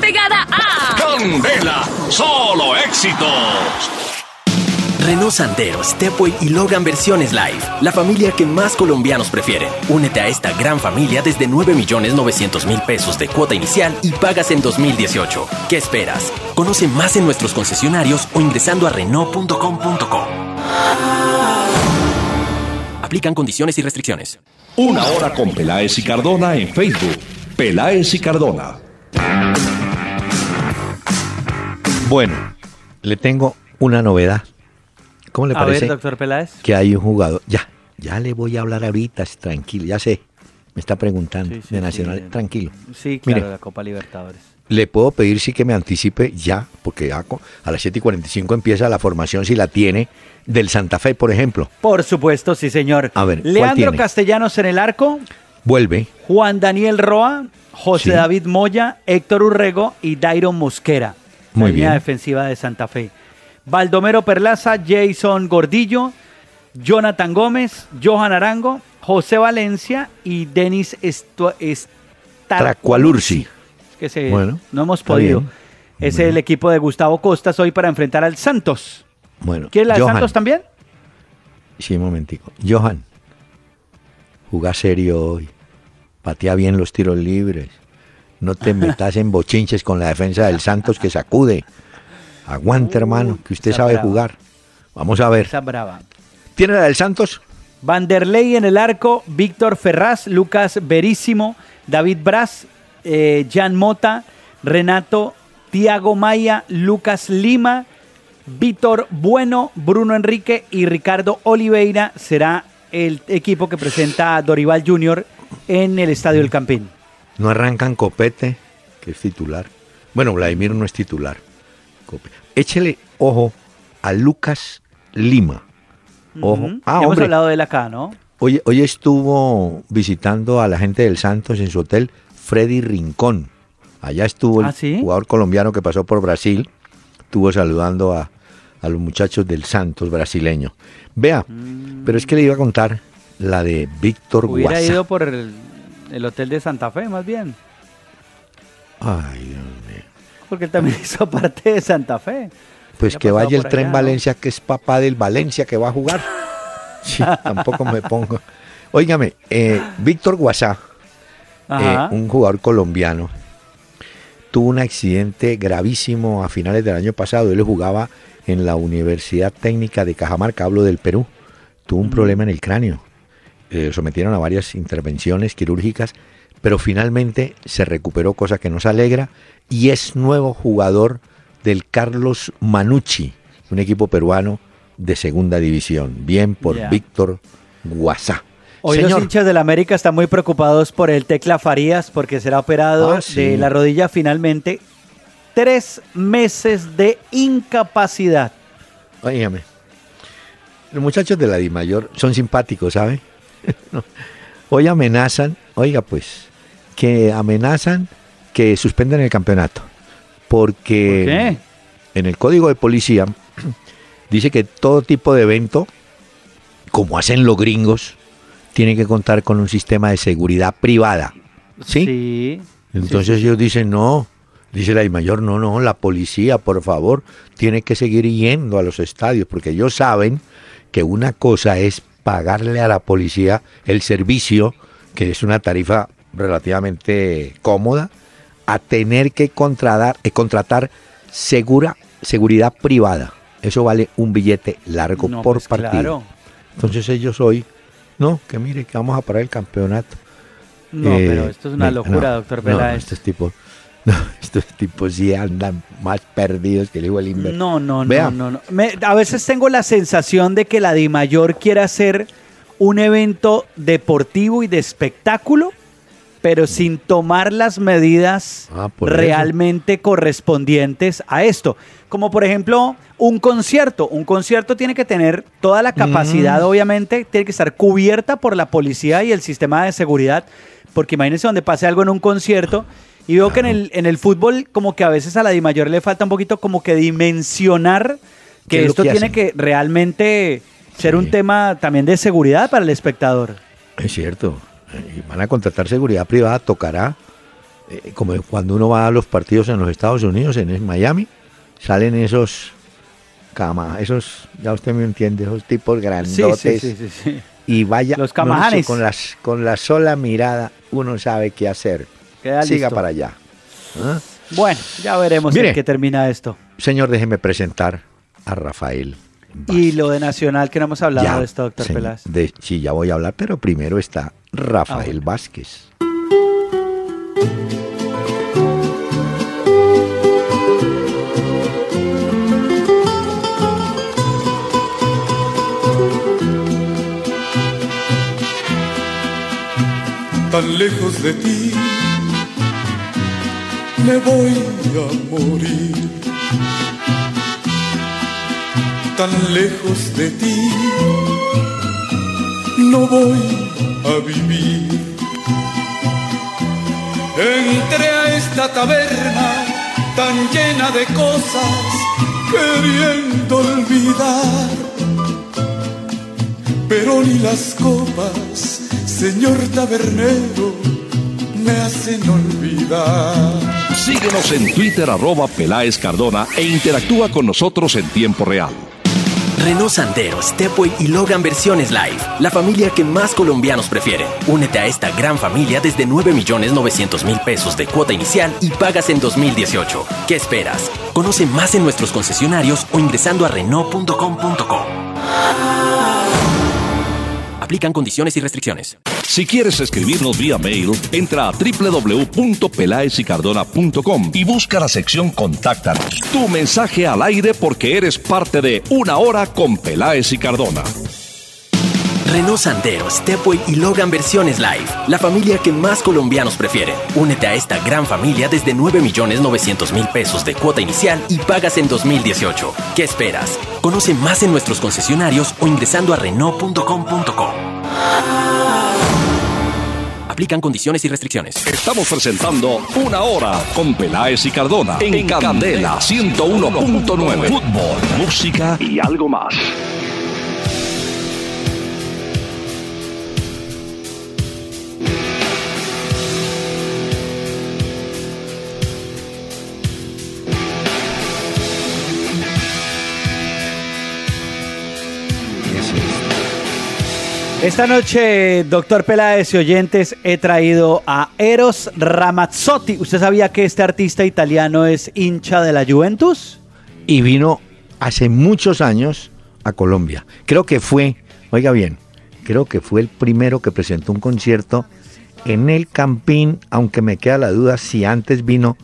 pegada a... Candela, solo éxitos. Renault Sandero, Stepway y Logan versiones live. La familia que más colombianos prefieren. Únete a esta gran familia desde 9.900.000 pesos de cuota inicial y pagas en 2018. ¿Qué esperas? Conoce más en nuestros concesionarios o ingresando a Renault.com.co. Aplican condiciones y restricciones. Una hora con Peláez y Cardona en Facebook. Peláez y Cardona. Bueno, le tengo una novedad. ¿Cómo le A parece ver, doctor Peláez. que hay un jugador? Ya, ya le voy a hablar ahorita, tranquilo, ya sé. Me está preguntando Sí, sí, de Nacional, sí. tranquilo. Sí, claro, Mire. la Copa Libertadores. Le puedo pedir sí que me anticipe ya, porque ya a las 7 y 45 empieza la formación, si la tiene, del Santa Fe, por ejemplo. Por supuesto, sí, señor. A ver, ¿cuál Leandro tiene? Castellanos en el arco, Vuelve. Juan Daniel Roa, José Sí. David Moya, Héctor Urrego y Dairon Mosquera. Muy la línea bien. defensiva de Santa Fe. Baldomero Perlaza, Jason Gordillo, Jonathan Gómez, Johan Arango, José Valencia y Denis Tracualursi. que se- Bueno, no hemos podido. bien. Es el equipo de Gustavo Costas hoy para enfrentar al Santos. Bueno, ¿Quiere la de. Santos también? Sí, un momentico. Johan, jugá serio hoy. Patea bien los tiros libres. No te metas en bochinches con la defensa del Santos que sacude. Aguante, hermano, que usted sabe brava. jugar. Vamos a ver. Esa brava. ¿Tiene la del Santos? Vanderlei en el arco, Víctor Ferraz, Lucas Verísimo, David Braz, eh, Jan Mota, Renato, Tiago Maya, Lucas Lima, Víctor Bueno, Bruno Enrique y Ricardo Oliveira será el equipo que presenta a Dorival Junior en el Estadio El Campín. No arrancan Copete, que es titular. Bueno, Vladimir no es titular. Cope- Échele ojo a Lucas Lima. Ojo. Ujú. Ah, Hemos hombre. hablado de él acá, ¿no? Hoy, hoy estuvo visitando a la gente del Santos en su hotel, Freddy Rincón. Allá estuvo el ¿Ah, sí? jugador colombiano que pasó por Brasil. Estuvo saludando a, a los muchachos del Santos brasileño. Vea, pero es que le iba a contar la de Víctor Hubiera ido por el, el hotel de Santa Fe, más bien. Ay, Dios mío. Porque él también hizo parte de Santa Fe. Pues que vaya el tren allá, ¿no? Valencia, que es papá del Valencia que va a jugar. Sí, tampoco me pongo. Óigame, eh, Víctor Guasá, eh, un jugador colombiano, tuvo un accidente gravísimo a finales del año pasado. Él jugaba en la Universidad Técnica de Cajamarca, hablo del Perú. Tuvo un problema en el cráneo. Eh, sometieron a varias intervenciones quirúrgicas, pero finalmente se recuperó, cosa que nos alegra, y es nuevo jugador del Carlos Manucci, un equipo peruano de segunda división. Bien por. Víctor Guasá. Hoy los hinchas del América están muy preocupados por el Tecla Farías porque será operado Ah, sí. de la rodilla finalmente. Tres meses de incapacidad. Óigame, los muchachos de la DIMAYOR son simpáticos, ¿sabe? No. Hoy amenazan, oiga pues, que amenazan que suspenden el campeonato. Porque ¿Por qué? en el código de policía dice que todo tipo de evento, como hacen los gringos, tiene que contar con un sistema de seguridad privada. ¿Sí? Sí. Entonces ellos dicen, no, dice la mayor, no, no, la policía, por favor, tiene que seguir yendo a los estadios, porque ellos saben que una cosa es pagarle a la policía el servicio, que es una tarifa relativamente cómoda, a tener que contratar, eh, contratar segura, seguridad privada. Eso vale un billete largo por pues partido. claro. Entonces ellos hoy, no, que mire, que vamos a parar el campeonato. No, Eh, pero esto es una locura, no, doctor no, Peláez. estos tipos, no, estos tipos sí andan más perdidos que el hijo del Inver. No, no, Vea. no, no. no. Me- a veces tengo la sensación de que la DIMAYOR quiere hacer un evento deportivo y de espectáculo, pero sin tomar las medidas Ah, eso. realmente correspondientes a esto. Como por ejemplo, un concierto. Un concierto tiene que tener toda la capacidad, obviamente, tiene que estar cubierta por la policía y el sistema de seguridad, porque imagínense donde pase algo en un concierto. Y veo que en el, en el fútbol, como que a veces a la DIMAYOR le falta un poquito como que dimensionar ¿Qué que esto que tiene hacen? que realmente ser Sí. un tema también de seguridad para el espectador. Es cierto. eh, Y van a contratar seguridad privada, tocará, eh, como cuando uno va a los partidos en los Estados Unidos, en Miami, salen esos cama, esos, ya usted me entiende, esos tipos grandotes. sí, sí. Y vaya, Los no, con, las, con la sola mirada uno sabe qué hacer. Queda Siga listo. para allá. ¿Ah? Bueno, ya veremos Mire. en qué termina esto. Señor, déjeme presentar a Rafael. Y lo de Nacional que no hemos hablado Ya, de esto, doctor señor, Peláez. de- sí, ya voy a hablar, pero primero está Rafael Ah, bueno. Vázquez. tan lejos de ti, me voy a morir. Tan lejos de ti, no voy a vivir. Entré a esta taberna tan llena de cosas, queriendo olvidar pero ni las copas, señor tabernero, me hacen olvidar. Síguenos en Twitter arroba Peláez Cardona e interactúa con nosotros en tiempo real. Renault Sandero, Stepway y Logan Versiones Live. La familia que más colombianos prefieren. Únete a esta gran familia desde 9 millones 900 mil pesos de cuota inicial y pagas en 2018. ¿Qué esperas? Conoce más en nuestros concesionarios o ingresando a Renault.com.co. Aplican condiciones y restricciones. Si quieres escribirnos vía mail, entra a www.pelaezicardona.com y busca la sección Contáctanos. Tu mensaje al aire porque eres parte de Una Hora con Peláez y Cardona. Renault Sandero, Stepway y Logan Versiones Live. La familia que más colombianos prefieren. Únete a esta gran familia desde 9 millones 900 mil pesos de cuota inicial y pagas en 2018. ¿Qué esperas? Conoce más en nuestros concesionarios o ingresando a Renault.com.co. Aplican condiciones y restricciones. Estamos presentando Una Hora con Peláez y Cardona en, Candela 101.9. Fútbol, música y algo más. Esta noche, doctor Peláez y oyentes, he traído a Eros Ramazzotti. ¿Usted sabía que este artista italiano es hincha de la Juventus? Y vino hace muchos años a Colombia. Creo que fue, oiga bien, creo que fue el primero que presentó un concierto en el Campín, aunque me queda la duda si antes vino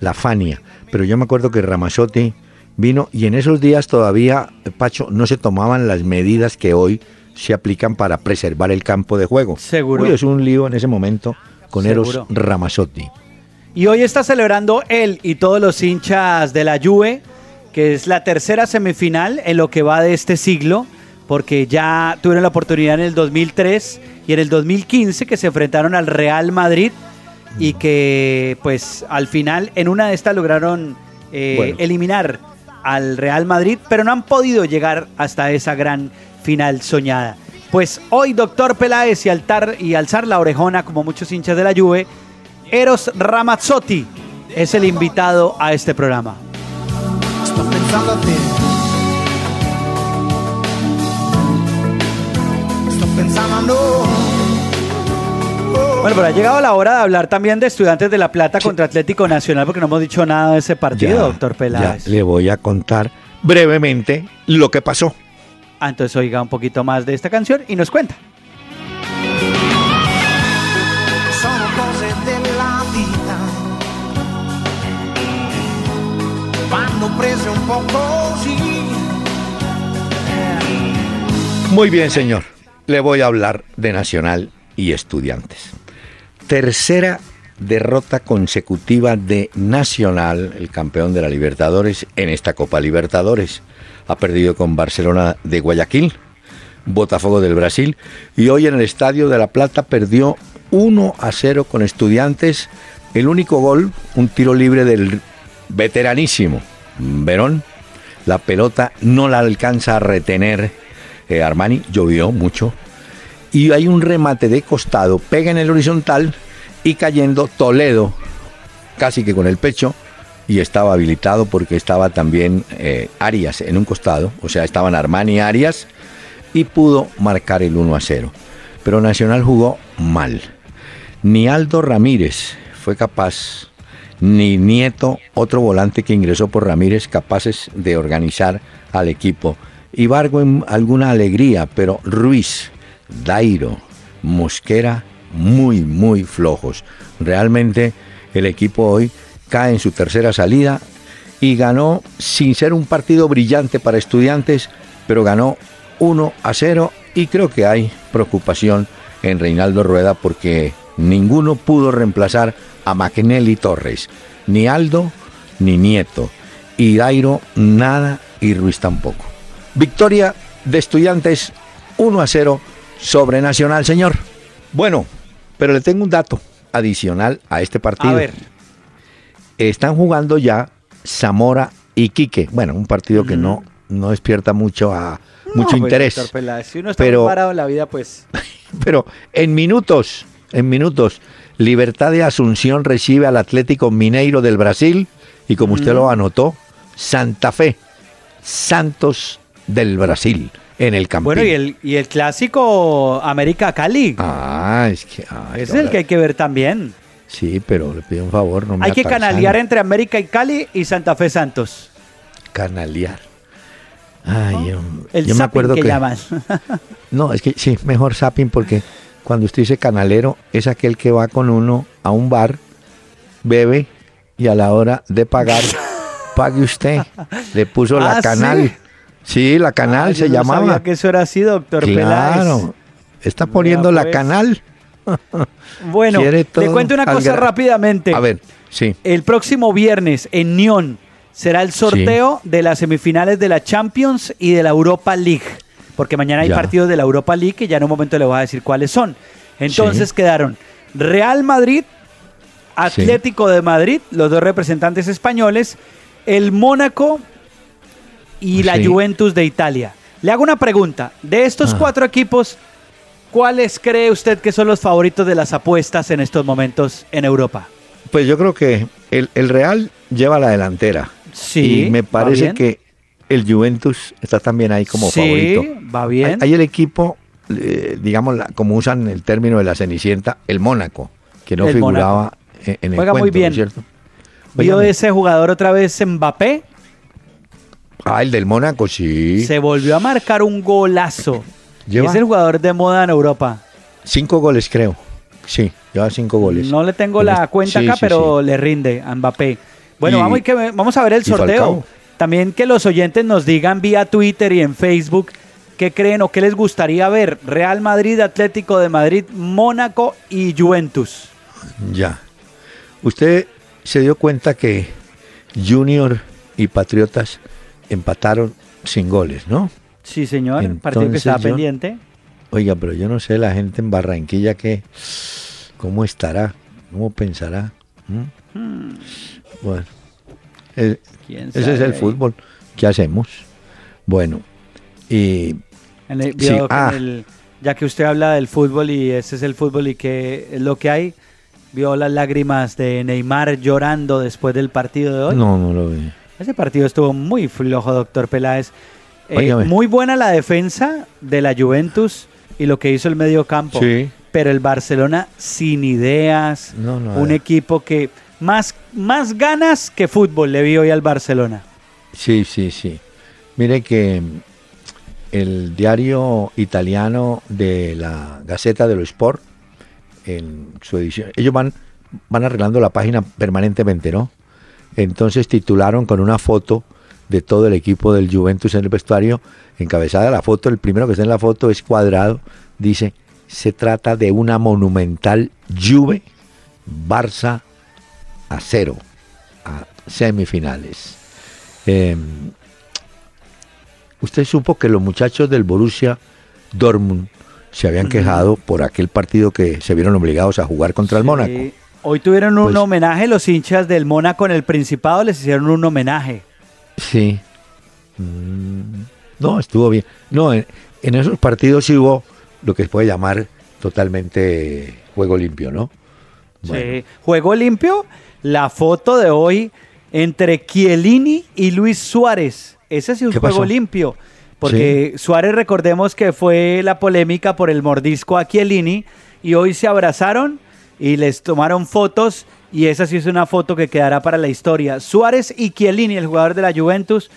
la Fania. Pero yo me acuerdo que Ramazzotti vino y en esos días todavía, Pacho, no se tomaban las medidas que hoy se aplican para preservar el campo de juego. Seguro. Uy, es un lío en ese momento con Eros Seguro. Ramazzotti. Y hoy está celebrando él y todos los hinchas de la Juve, que es la tercera semifinal en lo que va de este siglo, porque ya tuvieron la oportunidad en el 2003 y en el 2015 que se enfrentaron al Real Madrid y que pues al final en una de estas lograron eh, Bueno. eliminar al Real Madrid, pero no han podido llegar hasta esa gran final soñada. Pues hoy, doctor Peláez y, altar, y alzar la orejona, como muchos hinchas de la Juve, Eros Ramazzotti es el invitado a este programa. Pensando a. Bueno, pero ha llegado la hora de hablar también de Estudiantes de La Plata contra Atlético Nacional porque no hemos dicho nada de ese partido, doctor Peláez. le voy a contar brevemente lo que pasó. Ah, entonces oiga un poquito más de esta canción y nos cuenta. Muy bien, señor. Le voy a hablar de Nacional y Estudiantes. Tercera derrota consecutiva de Nacional, el campeón de la Libertadores, en esta Copa Libertadores. Ha perdido con Barcelona de Guayaquil, Botafogo del Brasil, y hoy en el Estadio de La Plata perdió 1 a 0 con Estudiantes. El único gol, un tiro libre del veteranísimo Verón. La pelota no la alcanza a retener eh, Armani, llovió mucho. Y hay un remate de costado, pega en el horizontal y cayendo Toledo, casi que con el pecho, y estaba habilitado porque estaba también eh, Arias en un costado, o sea, estaban Armani y Arias, y pudo marcar el 1 a 0. Pero Nacional jugó mal. Ni Aldo Ramírez fue capaz ni Nieto, otro volante que ingresó por Ramírez, capaces de organizar al equipo. Ibargo en alguna alegría, pero Ruiz, Dairo, Mosquera, muy, muy flojos. Realmente el equipo hoy cae en su tercera salida y ganó sin ser un partido brillante para estudiantes, pero ganó 1 a 0 y creo que hay preocupación en Reinaldo Rueda porque ninguno pudo reemplazar a Maquinelli Torres, ni Aldo ni Nieto, y Dairo nada y Ruiz tampoco. Victoria de estudiantes 1 a 0 sobre Nacional, señor. Bueno, pero le tengo un dato adicional a este partido. A ver. Están jugando ya Zamora y Quique. Bueno, un partido que no, no despierta mucho a mucho pues, interés. si uno está pero, parado en la vida, pues. Pero en minutos, en minutos, Libertad de Asunción recibe al Atlético Mineiro del Brasil y como usted lo anotó, Santa Fe, Santos del Brasil en el campo. Bueno, y el, y el clásico América Cali. Ah, es que... es el que hay que ver también. Sí, pero le pido un favor, no me Hay que canalear entre América y Cali y Santa Fe Santos. Canalear. Ay, yo, el me acuerdo que, no, es que sí, mejor zapping porque cuando usted dice canalero, es aquel que va con uno a un bar, bebe y a la hora de pagar, pague usted. Le puso la ah, canal. ¿sí? La canal ah, se no llamaba. Sabía que eso era así, doctor claro, Está poniendo la pues. canal. bueno, le cuento una cosa rápidamente. A ver, sí. El próximo viernes en Nyon será el sorteo de las semifinales de la Champions y de la Europa League porque mañana hay partidos de la Europa League que ya en un momento le voy a decir cuáles son. Entonces quedaron Real Madrid, Atlético de Madrid, los dos representantes españoles, el Mónaco y la Juventus de Italia. Le hago una pregunta. De estos ah. cuatro equipos, ¿cuáles cree usted que son los favoritos de las apuestas en estos momentos en Europa? Pues yo creo que el, Real lleva la delantera. Sí. Y me parece que el Juventus está también ahí como favorito. va bien. Hay, el equipo, eh, digamos, como usan el término de la Cenicienta, el Mónaco, que no figuraba en, el Juega muy bien. ¿Vio ese jugador otra vez Mbappé? Ah, el del Mónaco, sí. Se volvió a marcar un golazo. Es el jugador de moda en Europa. Cinco goles, creo. Sí, lleva cinco goles. No le tengo la cuenta acá, pero le rinde a Mbappé. Bueno, vamos, vamos a ver el sorteo. También que los oyentes nos digan vía Twitter y en Facebook qué creen o qué les gustaría ver. Real Madrid, Atlético de Madrid, Mónaco y Juventus. Ya. Usted se dio cuenta que Junior y Patriotas empataron sin goles, ¿no? Sí, señor. Partido que estaba pendiente. Oiga, pero yo no sé la gente en Barranquilla que cómo estará, cómo pensará. ¿Mm? Hmm. Bueno, ese es el fútbol. ¿Qué hacemos? Bueno, y... Ah. ya que usted habla del fútbol y ese es el fútbol y que es lo que hay, ¿vio las lágrimas de Neymar llorando después del partido de hoy? No, no lo vi. Ese partido estuvo muy flojo, doctor Peláez. Eh, muy buena la defensa de la Juventus y lo que hizo el medio campo. Sí. Pero el Barcelona sin ideas, No, no, un eh. equipo que más, más ganas que fútbol le vi hoy al Barcelona. Sí, sí, sí. Mire que mm, el diario italiano de la Gaceta dello Sport, en su edición, ellos van, van arreglando la página permanentemente, ¿no? Entonces titularon con una foto de todo el equipo del Juventus en el vestuario, encabezada la foto, el primero que está en la foto es cuadrado, dice, se trata de una monumental Juve Barça a cero, a semifinales. Eh, usted supo que los muchachos del Borussia Dortmund se habían quejado por aquel partido que se vieron obligados a jugar contra el Mónaco. Hoy tuvieron un Pues- homenaje, los hinchas del Mónaco en el Principado les hicieron un homenaje. Sí. Mm, No, estuvo bien. No, en, en esos partidos sí hubo lo que se puede llamar totalmente juego limpio, ¿no? Bueno. Sí. Juego limpio, la foto de hoy entre Chiellini y Luis Suárez. Ese sí es un ¿Qué juego pasó? limpio. Porque Suárez, recordemos que fue la polémica por el mordisco a Chiellini y hoy se abrazaron y les tomaron fotos y esa sí es una foto que quedará para la historia. Suárez y Chiellini, el jugador de la Juventus,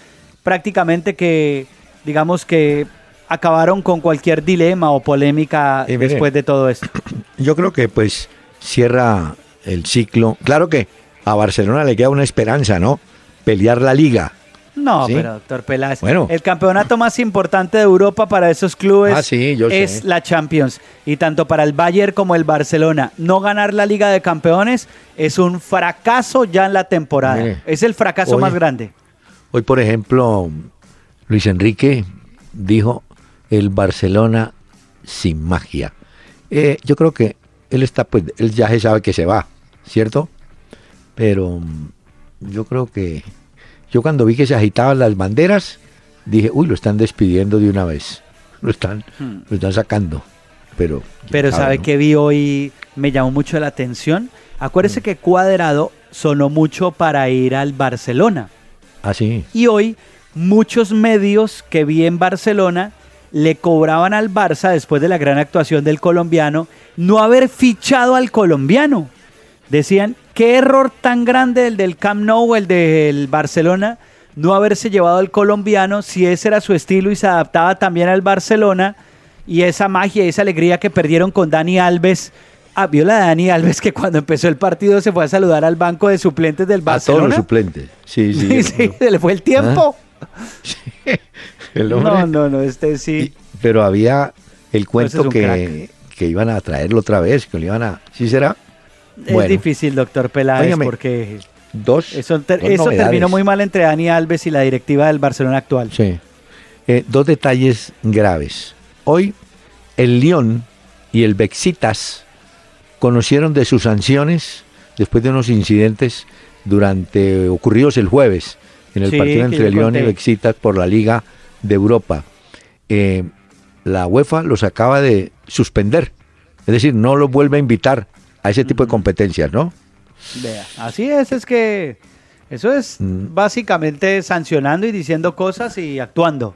prácticamente que, digamos que acabaron con cualquier dilema o polémica mire, después de todo esto. Yo creo que pues cierra el ciclo. Claro que a Barcelona le queda una esperanza, ¿no? Pelear la liga. No, ¿Sí? pero doctor Peláez, Bueno. el campeonato más importante de Europa para esos clubes Ah, sí, yo sé. es la Champions. Y tanto para el Bayern como el Barcelona, no ganar la Liga de Campeones es un fracaso ya en la temporada. Mire, es el fracaso hoy- más grande. Hoy, por ejemplo, Luis Enrique dijo el Barcelona sin magia. Eh, yo creo que él está, pues, él ya se sabe que se va, ¿cierto? Pero mm, yo creo que yo cuando vi que se agitaban las banderas, dije, uy, lo están despidiendo de una vez. Lo están, lo están sacando. Pero, Hmm. Pero ¿sabe ¿no? que vi hoy? Me llamó mucho la atención. Acuérdese que Cuadrado sonó mucho para ir al Barcelona. Ah, sí. Y hoy muchos medios que vi en Barcelona le cobraban al Barça, después de la gran actuación del colombiano, no haber fichado al colombiano. Decían, qué error tan grande el del Camp Nou, el del Barcelona, no haberse llevado al colombiano, si ese era su estilo y se adaptaba también al Barcelona, y esa magia, esa alegría que perdieron con Dani Alves. Ah, vio la de Dani Alves que cuando empezó el partido se fue a saludar al banco de suplentes del A todos Barcelona. los suplentes. Sí, sí. Sí, sí, se le fue el tiempo. El hombre- No, no, no, este sí. Y- pero había el cuento es un que, que iban a traerlo otra vez, que lo iban a... ¿Sí será? Es difícil, doctor Peláez, porque Dos. eso, ter- dos eso novedades. terminó muy mal entre Dani Alves y la directiva del Barcelona actual. Sí. Eh, dos detalles graves. Hoy, el Lyon y el Bexitas conocieron de sus sanciones después de unos incidentes durante ocurridos el jueves en el Sí, partido entre Lyon y. Bexitas por la Liga de Europa. Eh, la UEFA los acaba de suspender, es decir, no los vuelve a invitar a ese tipo de competencias, ¿no? Vea, así es, es que eso es Mm. básicamente sancionando y diciendo cosas y actuando.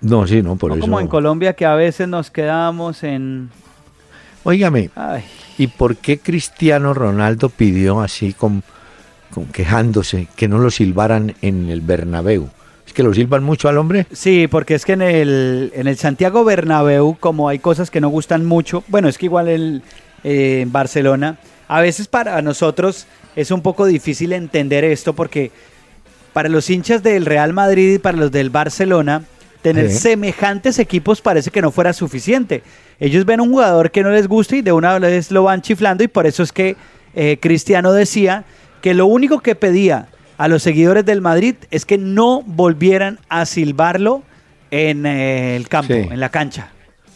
No, sí, no, por no eso. como en Colombia que a veces nos quedamos en... Óigame, Ay, ¿Y por qué Cristiano Ronaldo pidió así, con, con quejándose, que no lo silbaran en el Bernabéu? ¿Es que lo silban mucho al hombre? Sí, porque es que en el, en el Santiago Bernabéu, como hay cosas que no gustan mucho, bueno, es que igual el, eh, en Barcelona, a veces para nosotros es un poco difícil entender esto porque para los hinchas del Real Madrid y para los del Barcelona, tener Sí. semejantes equipos parece que no fuera suficiente. Ellos ven un jugador que no les gusta y de una vez lo van chiflando y por eso es que eh, Cristiano decía que lo único que pedía a los seguidores del Madrid es que no volvieran a silbarlo en eh, el campo, Sí. en la cancha.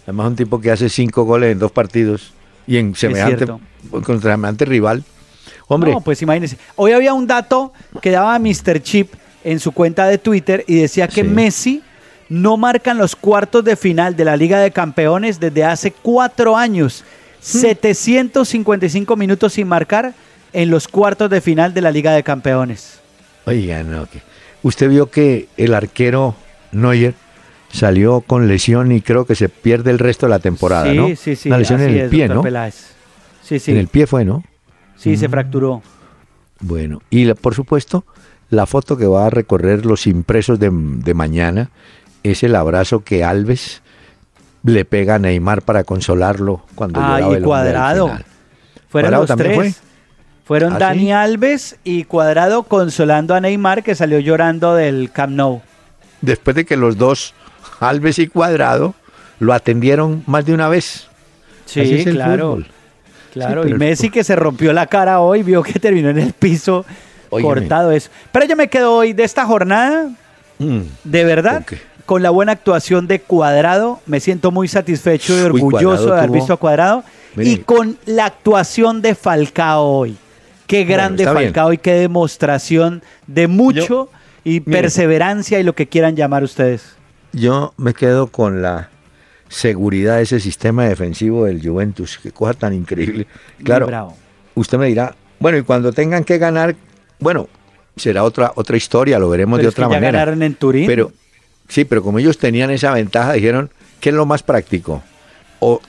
Además, un tipo que hace cinco goles en dos partidos y en semejante, semejante rival. Hombre, No, pues imagínense. Hoy había un dato que daba Mr. Chip en su cuenta de Twitter y decía que Sí. Messi no marca en los cuartos de final de la Liga de Campeones desde hace cuatro años. Hmm. 755 minutos sin marcar en los cuartos de final de la Liga de Campeones. oiga, no, usted vio que el arquero Neuer salió con lesión y creo que se pierde el resto de la temporada, sí, ¿no? Sí, sí, Una lesión en el es, pie, ¿no? Peláez. Sí, sí. En el pie fue, ¿no? Sí, se fracturó. Bueno, y la- por supuesto, la foto que va a recorrer los impresos de, de mañana es el abrazo que Alves le pega a Neymar para consolarlo cuando Ah, llegaba y el Cuadrado. final. Fueron ¿Cuadrado los también tres. fue? Fueron ¿Ah, Dani sí? Alves y Cuadrado consolando a Neymar que salió llorando del Camp Nou. Después de que los dos, Alves y Cuadrado, lo atendieron más de una vez. Sí, claro. fútbol. Claro, Sí, y Messi que se rompió la cara hoy, vio que terminó en el piso cortado eso. Pero yo me quedo hoy de esta jornada, Mm. de verdad, ¿Con la buena actuación de Cuadrado. Me siento muy satisfecho y orgulloso de haber tuvo- visto a Cuadrado. Y con la actuación de Falcao hoy. Qué grande bien. Falcao y qué demostración de mucho y perseverancia y lo que quieran llamar ustedes. Yo me quedo con la seguridad de ese sistema defensivo del Juventus. Qué cosa tan increíble. Claro, bravo. usted me dirá, bueno, y cuando tengan que ganar, bueno, será otra otra historia, lo veremos Pero de es que otra ya manera. ganaron en Turín. Pero sí, pero como ellos tenían esa ventaja, dijeron, ¿qué es lo más práctico? O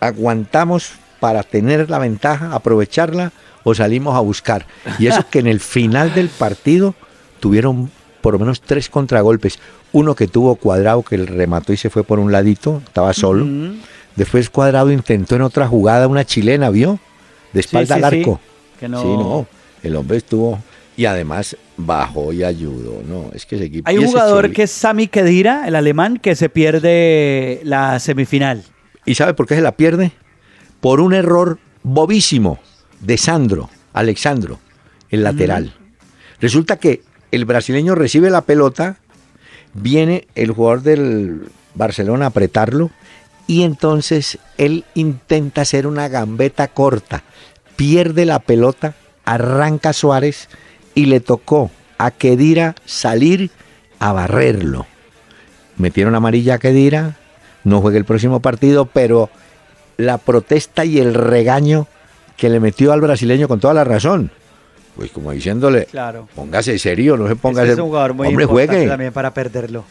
aguantamos para tener la ventaja, aprovecharla, o salimos a buscar. Y eso que en el final del partido tuvieron por lo menos tres contragolpes. Uno que tuvo cuadrado, que el remató y se fue por un ladito, estaba solo. Después Cuadrado intentó en otra jugada una chilena, ¿vio? De espalda sí, al sí. arco. Que no- Sí, no. El hombre estuvo y además bajó y ayudó. No, es que ese equipo. Hay un jugador Choli- que es Sami Khedira, el alemán, que se pierde la semifinal. ¿Y sabe por qué se la pierde? Por un error bobísimo de Sandro, Alexandro, el lateral. Resulta que el brasileño recibe la pelota, viene el jugador del Barcelona a apretarlo y entonces él intenta hacer una gambeta corta, pierde la pelota, arranca Suárez y le tocó a Kedira salir a barrerlo. Metieron amarilla a Kedira, no juega el próximo partido, pero la protesta y el regaño que le metió al brasileño con toda la razón. Pues como diciéndole, Claro. póngase serio, no se ponga Ese es un jugador muy hombre, importante juegue. también para perderlo.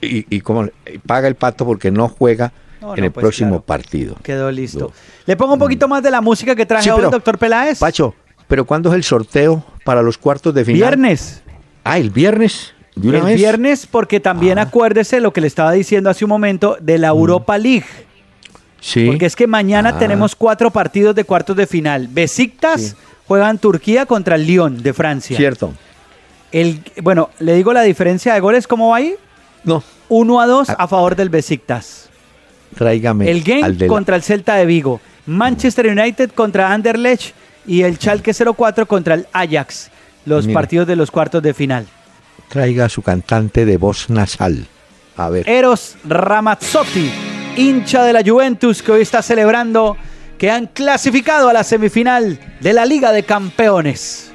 Y, y como paga el pato porque no juega No, en no, el pues, próximo claro. partido. Quedó listo. Le pongo un poquito más de la música que traje Sí, hoy, pero- doctor Peláez. Pacho, pero ¿cuándo es el sorteo para los cuartos de final? Viernes. Ah, el viernes. ¿De una el vez? viernes, porque también Ah. acuérdese lo que le estaba diciendo hace un momento de la Europa League. Sí. Porque es que mañana Ah. tenemos cuatro partidos de cuartos de final. Besiktas Sí. Juega en Turquía contra el Lyon de Francia. Cierto. El, bueno, le digo la diferencia de goles, ¿cómo va ahí? No, 1 a 2 Ah. a favor del Besiktas. tráigame El Genk la- contra el Celta de Vigo. Manchester United contra Anderlecht y el Schalke 04 contra el Ajax. Los Mira. partidos de los cuartos de final. Traiga a su cantante de voz nasal. A ver. Eros Ramazzotti, hincha de la Juventus que hoy está celebrando que han clasificado a la semifinal de la Liga de Campeones.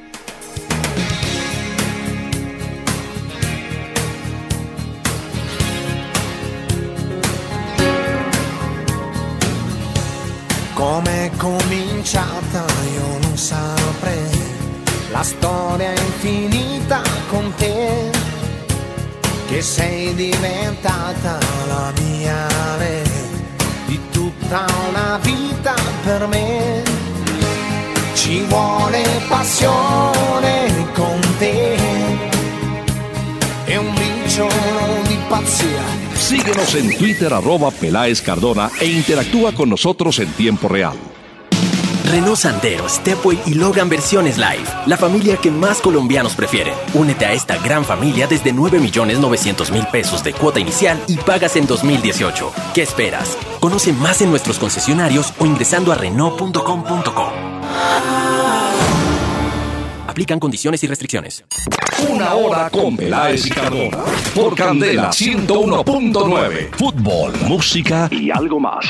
Come cominciata io non saprei, la storia infinita con te, che sei diventata la mia re, di tutta una vita Síguenos en Twitter arroba Peláez Cardona e interactúa con nosotros en tiempo real. Renault Sandero, Stepway y Logan versiones live. La familia que más colombianos prefieren. Únete a esta gran familia desde 9 millones 900 mil pesos de cuota inicial y pagas en 2018. ¿Qué esperas? Conoce más en nuestros concesionarios o ingresando a Renault.com.co. Aplican condiciones y restricciones. Una hora con Peláez y Cardona. Por Candela 101.9. Fútbol, música y algo más.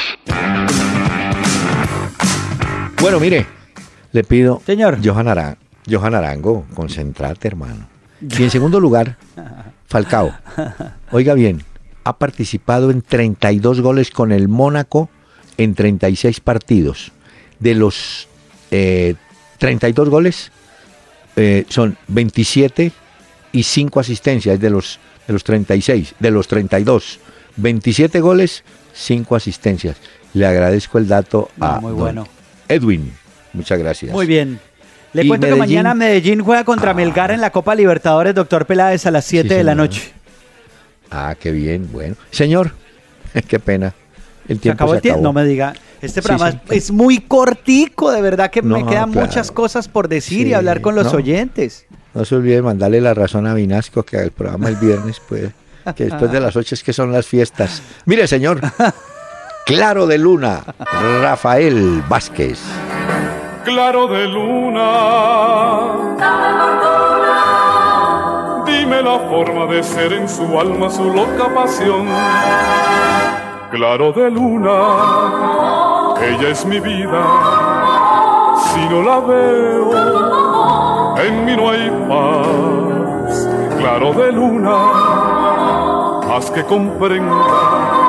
Bueno, mire, le pido. Señor. Johan, Aran- Johan Arango, concentrate, hermano. Y en segundo lugar, Falcao. Oiga bien, ha participado en 32 goles con el Mónaco en 36 partidos. De los eh, 32 goles, eh, son 27 y 5 asistencias de los, de los 36, de los 32. 27 goles, 5 asistencias. Le agradezco el dato No, a muy don bueno. Edwin. Muchas gracias. Muy bien. Le cuento que mañana Medellín juega contra Melgar en la Copa Libertadores, doctor Peláez, a las 7 de la noche. Ah, qué bien, bueno. Señor, qué pena. El Se tiempo acabó se el tiempo. acabó. No me diga. Este programa sí. es- es muy cortico, de verdad que me quedan claro. muchas cosas por decir y hablar con los no. oyentes. No se olvide mandarle la razón a Vinasco que el programa el viernes, pues, que después de las 8 es que son las fiestas. Mire, señor. Claro de Luna, Rafael Vázquez. claro de luna. Dime la forma de ser en su alma, su loca pasión. Claro de luna, ella es mi vida. Si no la veo, en mí no hay paz. Claro de luna, haz que comprenda